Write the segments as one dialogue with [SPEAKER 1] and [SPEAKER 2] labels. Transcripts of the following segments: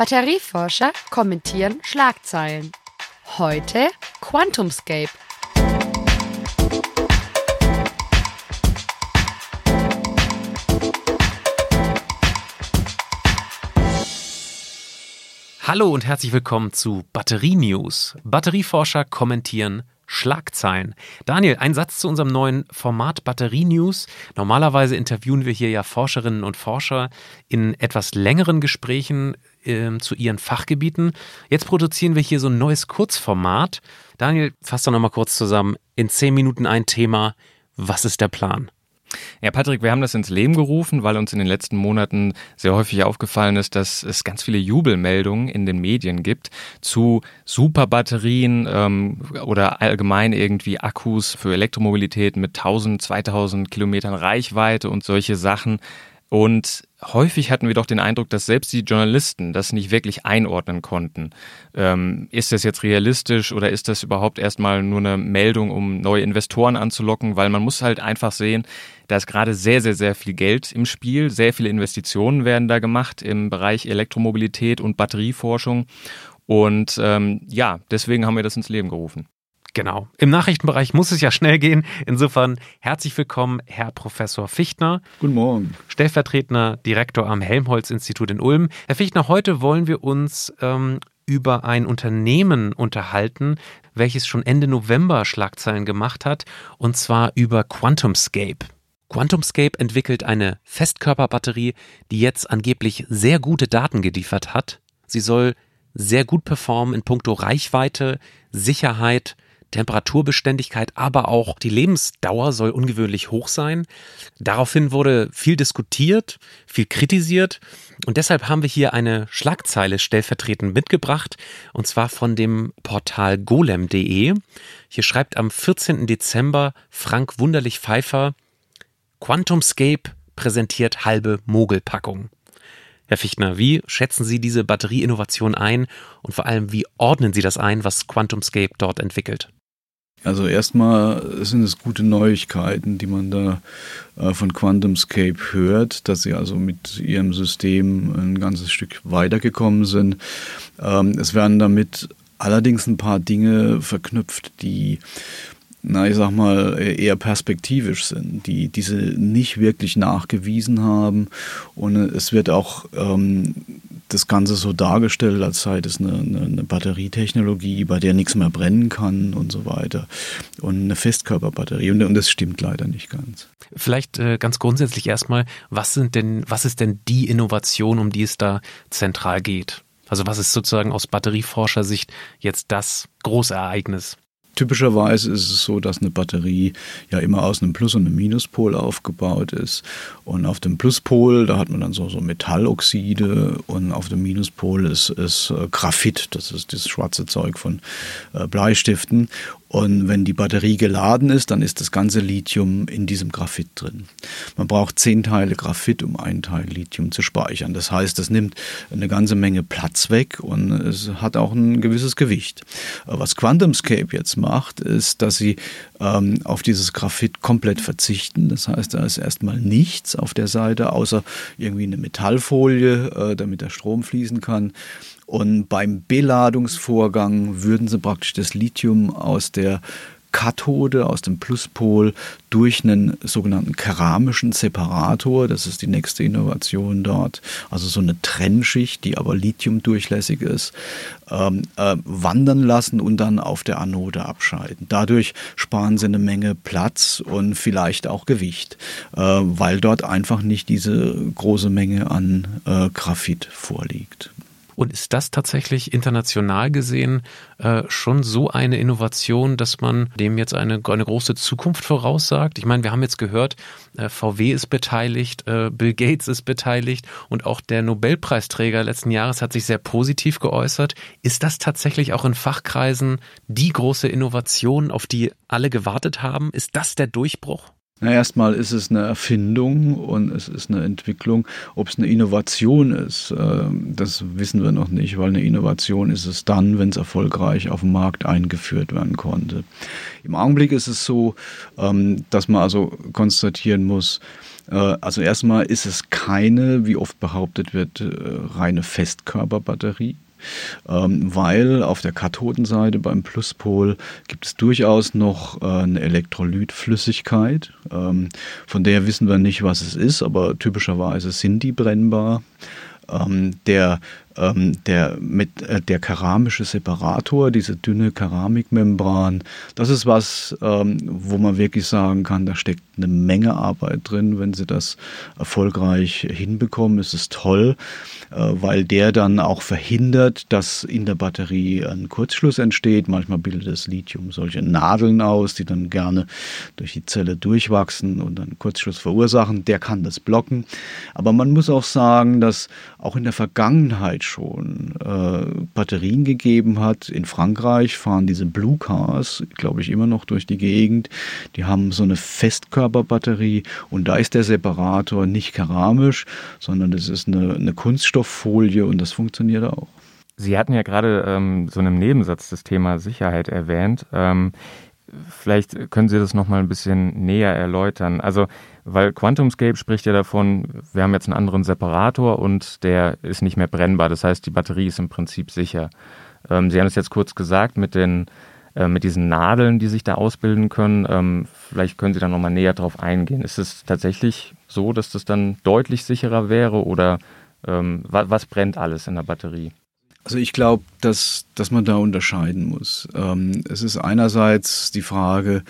[SPEAKER 1] Batterieforscher kommentieren Schlagzeilen. Heute Quantumscape.
[SPEAKER 2] Hallo und herzlich willkommen zu Batterie News. Batterieforscher kommentieren Schlagzeilen. Daniel, ein Satz zu unserem neuen Format Batterie News. Normalerweise interviewen wir hier ja Forscherinnen und Forscher in etwas längeren Gesprächen äh, zu ihren Fachgebieten. Jetzt produzieren wir hier so ein neues Kurzformat. Daniel, fass doch nochmal kurz zusammen. In zehn Minuten ein Thema. Was ist der Plan?
[SPEAKER 3] Ja, Patrick, wir haben das ins Leben gerufen, weil uns in den letzten Monaten sehr häufig aufgefallen ist, dass es ganz viele Jubelmeldungen in den Medien gibt zu Superbatterien ähm, oder allgemein irgendwie Akkus für Elektromobilität mit 1000, 2000 Kilometern Reichweite und solche Sachen. Und häufig hatten wir doch den Eindruck, dass selbst die Journalisten das nicht wirklich einordnen konnten. Ähm, ist das jetzt realistisch oder ist das überhaupt erstmal nur eine Meldung, um neue Investoren anzulocken? Weil man muss halt einfach sehen, da ist gerade sehr, sehr, sehr viel Geld im Spiel. Sehr viele Investitionen werden da gemacht im Bereich Elektromobilität und Batterieforschung. Und ähm, ja, deswegen haben wir das ins Leben gerufen.
[SPEAKER 2] Genau. Im Nachrichtenbereich muss es ja schnell gehen. Insofern herzlich willkommen, Herr Professor Fichtner.
[SPEAKER 4] Guten Morgen.
[SPEAKER 2] Stellvertretender Direktor am Helmholtz-Institut in Ulm. Herr Fichtner, heute wollen wir uns ähm, über ein Unternehmen unterhalten, welches schon Ende November Schlagzeilen gemacht hat, und zwar über QuantumScape. QuantumScape entwickelt eine Festkörperbatterie, die jetzt angeblich sehr gute Daten geliefert hat. Sie soll sehr gut performen in puncto Reichweite, Sicherheit, Temperaturbeständigkeit, aber auch die Lebensdauer soll ungewöhnlich hoch sein. Daraufhin wurde viel diskutiert, viel kritisiert und deshalb haben wir hier eine Schlagzeile stellvertretend mitgebracht und zwar von dem Portal golem.de. Hier schreibt am 14. Dezember Frank Wunderlich Pfeiffer QuantumScape präsentiert halbe Mogelpackung. Herr Fichtner, wie schätzen Sie diese Batterieinnovation ein und vor allem, wie ordnen Sie das ein, was QuantumScape dort entwickelt?
[SPEAKER 4] Also erstmal sind es gute Neuigkeiten, die man da äh, von QuantumScape hört, dass sie also mit ihrem System ein ganzes Stück weitergekommen sind. Ähm, es werden damit allerdings ein paar Dinge verknüpft, die na, ich sag mal, eher perspektivisch sind, die diese nicht wirklich nachgewiesen haben. Und es wird auch ähm, das Ganze so dargestellt, als sei das eine, eine, eine, Batterietechnologie, bei der nichts mehr brennen kann und so weiter. Und eine Festkörperbatterie. Und, und das stimmt leider nicht ganz.
[SPEAKER 2] Vielleicht äh, ganz grundsätzlich erstmal, was sind denn, was ist denn die Innovation, um die es da zentral geht? Also was ist sozusagen aus Batterieforschersicht jetzt das Großereignis?
[SPEAKER 4] Typischerweise ist es so, dass eine Batterie ja immer aus einem Plus- und einem Minuspol aufgebaut ist. Und auf dem Pluspol, da hat man dann so, so Metalloxide und auf dem Minuspol ist, ist äh, Graphit, das ist das schwarze Zeug von äh, Bleistiften. Und wenn die Batterie geladen ist, dann ist das ganze Lithium in diesem Graphit drin. Man braucht zehn Teile Graphit, um einen Teil Lithium zu speichern. Das heißt, das nimmt eine ganze Menge Platz weg und es hat auch ein gewisses Gewicht. Was QuantumScape jetzt macht, ist, dass sie ähm, auf dieses Graphit komplett verzichten. Das heißt, da ist erstmal nichts auf der Seite, außer irgendwie eine Metallfolie, äh, damit der Strom fließen kann. Und beim Beladungsvorgang würden sie praktisch das Lithium aus der Kathode aus dem Pluspol durch einen sogenannten keramischen Separator, das ist die nächste Innovation dort, also so eine Trennschicht, die aber lithiumdurchlässig ist, ähm, äh, wandern lassen und dann auf der Anode abscheiden. Dadurch sparen sie eine Menge Platz und vielleicht auch Gewicht, äh, weil dort einfach nicht diese große Menge an äh, Graphit vorliegt.
[SPEAKER 2] Und ist das tatsächlich international gesehen äh, schon so eine Innovation, dass man dem jetzt eine, eine große Zukunft voraussagt? Ich meine, wir haben jetzt gehört, äh, VW ist beteiligt, äh, Bill Gates ist beteiligt und auch der Nobelpreisträger letzten Jahres hat sich sehr positiv geäußert. Ist das tatsächlich auch in Fachkreisen die große Innovation, auf die alle gewartet haben? Ist das der Durchbruch?
[SPEAKER 4] Na, erstmal ist es eine Erfindung und es ist eine Entwicklung. Ob es eine Innovation ist, ähm, das wissen wir noch nicht, weil eine Innovation ist es dann, wenn es erfolgreich auf dem Markt eingeführt werden konnte. Im Augenblick ist es so, ähm, dass man also konstatieren muss, äh, also erstmal ist es keine, wie oft behauptet wird, äh, reine Festkörperbatterie ähm, weil auf der Kathodenseite beim Pluspol gibt es durchaus noch äh, eine Elektrolytflüssigkeit. Ähm, von der wissen wir nicht, was es ist, aber typischerweise sind die brennbar. Ähm, der ähm, der, mit, äh, der keramische Separator, diese dünne Keramikmembran, das ist was, ähm, wo man wirklich sagen kann, da steckt eine Menge Arbeit drin. Wenn Sie das erfolgreich hinbekommen, ist es toll, äh, weil der dann auch verhindert, dass in der Batterie ein Kurzschluss entsteht. Manchmal bildet das Lithium solche Nadeln aus, die dann gerne durch die Zelle durchwachsen und einen Kurzschluss verursachen. Der kann das blocken. Aber man muss auch sagen, dass auch in der Vergangenheit schon äh, Batterien gegeben hat. In Frankreich fahren diese Blue Cars, glaube ich, immer noch durch die Gegend. Die haben so eine Festkörperbatterie und da ist der Separator nicht keramisch, sondern das ist eine, eine Kunststofffolie und das funktioniert auch.
[SPEAKER 3] Sie hatten ja gerade ähm, so einem Nebensatz das Thema Sicherheit erwähnt. Ähm, vielleicht können Sie das noch mal ein bisschen näher erläutern. Also weil QuantumScape spricht ja davon, wir haben jetzt einen anderen Separator und der ist nicht mehr brennbar. Das heißt, die Batterie ist im Prinzip sicher. Ähm, Sie haben es jetzt kurz gesagt mit den äh, mit diesen Nadeln, die sich da ausbilden können. Ähm, vielleicht können Sie da nochmal näher drauf eingehen. Ist es tatsächlich so, dass das dann deutlich sicherer wäre oder ähm, was, was brennt alles in der Batterie?
[SPEAKER 4] Also ich glaube, dass, dass man da unterscheiden muss. Ähm, es ist einerseits die Frage,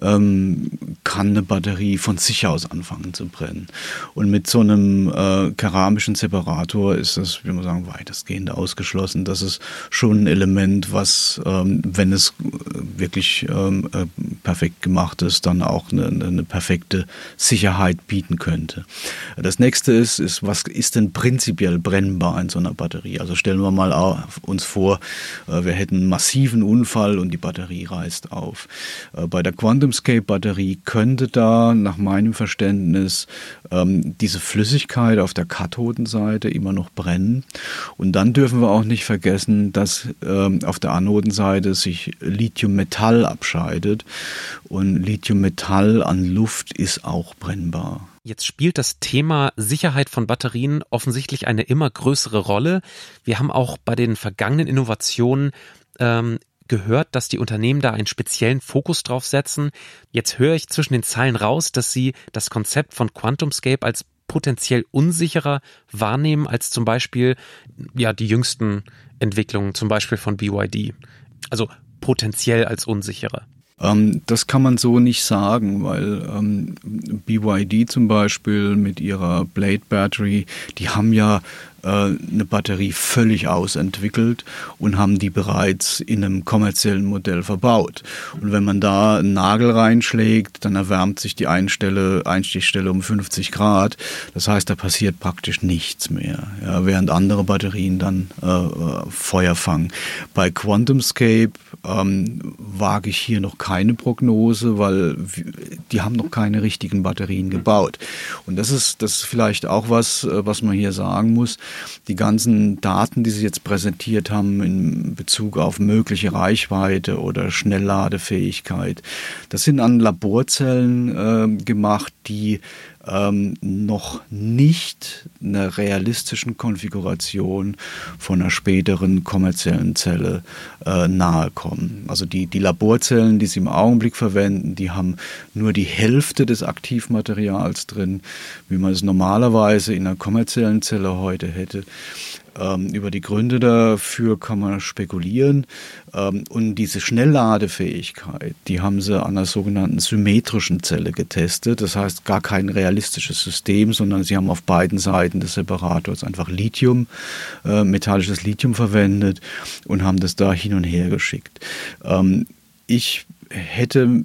[SPEAKER 4] ähm, kann eine Batterie von sich aus anfangen zu brennen. Und mit so einem äh, keramischen Separator ist das, wie man sagen, weitestgehend ausgeschlossen. Das ist schon ein Element, was, ähm, wenn es wirklich ähm, äh, perfekt gemacht ist, dann auch eine, eine perfekte Sicherheit bieten könnte. Das nächste ist, ist, was ist denn prinzipiell brennbar in so einer Batterie? Also stellen wir mal uns vor, äh, wir hätten einen massiven Unfall und die Batterie reißt auf. Äh, bei der Quantum QuantumScape-Batterie könnte da nach meinem Verständnis ähm, diese Flüssigkeit auf der Kathodenseite immer noch brennen. Und dann dürfen wir auch nicht vergessen, dass ähm, auf der Anodenseite sich Lithiummetall abscheidet. Und Lithiummetall an Luft ist auch brennbar.
[SPEAKER 2] Jetzt spielt das Thema Sicherheit von Batterien offensichtlich eine immer größere Rolle. Wir haben auch bei den vergangenen Innovationen ähm, gehört, dass die Unternehmen da einen speziellen Fokus drauf setzen. Jetzt höre ich zwischen den Zeilen raus, dass sie das Konzept von QuantumScape als potenziell unsicherer wahrnehmen als zum Beispiel ja die jüngsten Entwicklungen, zum Beispiel von BYD. Also potenziell als unsicherer.
[SPEAKER 4] Ähm, das kann man so nicht sagen, weil ähm, BYD zum Beispiel mit ihrer Blade Battery, die haben ja eine Batterie völlig ausentwickelt und haben die bereits in einem kommerziellen Modell verbaut. Und wenn man da einen Nagel reinschlägt, dann erwärmt sich die Einstelle, Einstichstelle um 50 Grad. Das heißt, da passiert praktisch nichts mehr, ja, während andere Batterien dann äh, äh Feuer fangen. Bei QuantumScape ähm, wage ich hier noch keine Prognose, weil die haben noch keine richtigen Batterien gebaut. Und das ist, das ist vielleicht auch was, äh, was man hier sagen muss die ganzen Daten, die Sie jetzt präsentiert haben in Bezug auf mögliche Reichweite oder Schnellladefähigkeit, das sind an Laborzellen äh, gemacht, die ähm, noch nicht einer realistischen Konfiguration von einer späteren kommerziellen Zelle äh, nahe kommen. Also die, die Laborzellen, die sie im Augenblick verwenden, die haben nur die Hälfte des Aktivmaterials drin, wie man es normalerweise in einer kommerziellen Zelle heute hätte. Ähm, über die Gründe dafür kann man spekulieren. Ähm, und diese Schnellladefähigkeit, die haben sie an einer sogenannten symmetrischen Zelle getestet. Das heißt, gar kein realistisches System, sondern sie haben auf beiden Seiten des Separators einfach Lithium, äh, metallisches Lithium verwendet und haben das da hin und her geschickt. Ähm, ich hätte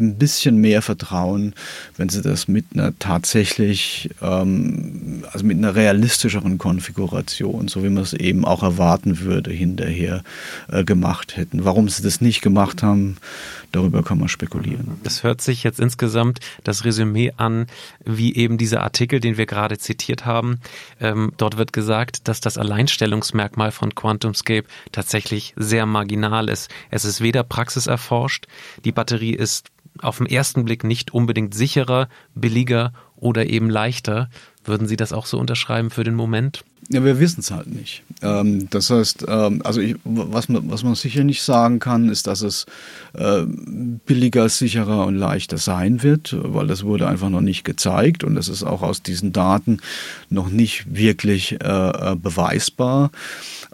[SPEAKER 4] ein bisschen mehr Vertrauen, wenn sie das mit einer tatsächlich, ähm, also mit einer realistischeren Konfiguration, so wie man es eben auch erwarten würde, hinterher äh, gemacht hätten. Warum sie das nicht gemacht haben, darüber kann man spekulieren.
[SPEAKER 2] Das hört sich jetzt insgesamt das Resümee an, wie eben dieser Artikel, den wir gerade zitiert haben. Ähm, dort wird gesagt, dass das Alleinstellungsmerkmal von QuantumScape tatsächlich sehr marginal ist. Es ist weder praxiserforscht, die Batterie ist auf den ersten Blick nicht unbedingt sicherer, billiger oder eben leichter. Würden Sie das auch so unterschreiben für den Moment?
[SPEAKER 4] Ja, wir wissen es halt nicht. Ähm, das heißt, ähm, also ich, was, man, was man sicher nicht sagen kann, ist, dass es äh, billiger, sicherer und leichter sein wird, weil das wurde einfach noch nicht gezeigt und es ist auch aus diesen Daten noch nicht wirklich äh, äh, beweisbar.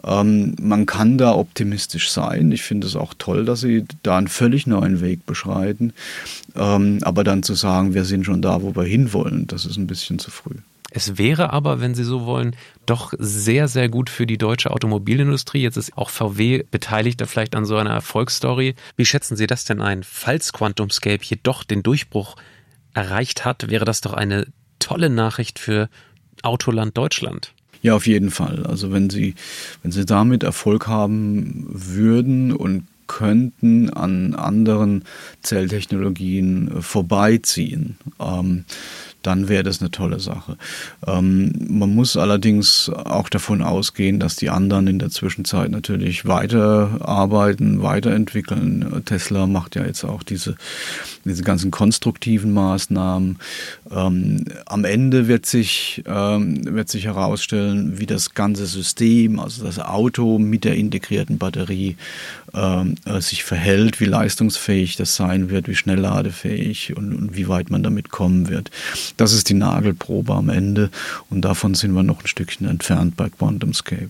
[SPEAKER 4] Ähm, man kann da optimistisch sein. Ich finde es auch toll, dass sie da einen völlig neuen Weg beschreiten. Ähm, aber dann zu sagen, wir sind schon da, wo wir hinwollen, das ist ein bisschen zu früh.
[SPEAKER 2] Es wäre aber, wenn Sie so wollen, doch sehr, sehr gut für die deutsche Automobilindustrie. Jetzt ist auch VW beteiligt, vielleicht an so einer Erfolgsstory. Wie schätzen Sie das denn ein? Falls QuantumScape jedoch den Durchbruch erreicht hat, wäre das doch eine tolle Nachricht für Autoland Deutschland.
[SPEAKER 4] Ja, auf jeden Fall. Also wenn Sie, wenn Sie damit Erfolg haben würden und könnten an anderen Zelltechnologien vorbeiziehen, ähm, dann wäre das eine tolle Sache. Ähm, man muss allerdings auch davon ausgehen, dass die anderen in der Zwischenzeit natürlich weiterarbeiten, weiterentwickeln. Tesla macht ja jetzt auch diese, diese ganzen konstruktiven Maßnahmen. Ähm, am Ende wird sich, ähm, wird sich herausstellen, wie das ganze System, also das Auto mit der integrierten Batterie, ähm, äh, sich verhält, wie leistungsfähig das sein wird, wie schnell ladefähig und, und wie weit man damit kommen wird. Das ist die Nagelprobe am Ende und davon sind wir noch ein Stückchen entfernt bei QuantumScape.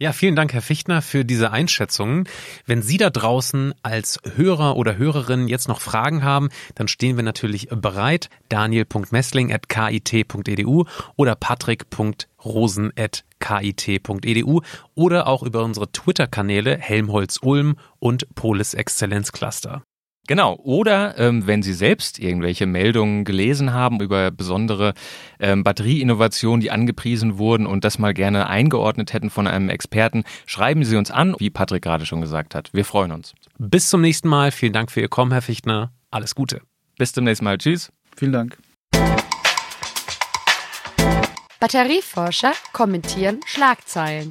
[SPEAKER 2] Ja, vielen Dank, Herr Fichtner, für diese Einschätzungen. Wenn Sie da draußen als Hörer oder Hörerin jetzt noch Fragen haben, dann stehen wir natürlich bereit. Daniel.messling.kit.edu oder patrick.rosen.kit.edu oder auch über unsere Twitter-Kanäle Helmholtz Ulm und Polis Exzellenzcluster.
[SPEAKER 3] Genau. Oder ähm, wenn Sie selbst irgendwelche Meldungen gelesen haben über besondere ähm, Batterieinnovationen, die angepriesen wurden und das mal gerne eingeordnet hätten von einem Experten, schreiben Sie uns an, wie Patrick gerade schon gesagt hat. Wir freuen uns.
[SPEAKER 2] Bis zum nächsten Mal. Vielen Dank für Ihr Kommen, Herr Fichtner. Alles Gute.
[SPEAKER 3] Bis zum nächsten Mal. Tschüss.
[SPEAKER 4] Vielen Dank.
[SPEAKER 1] Batterieforscher kommentieren Schlagzeilen.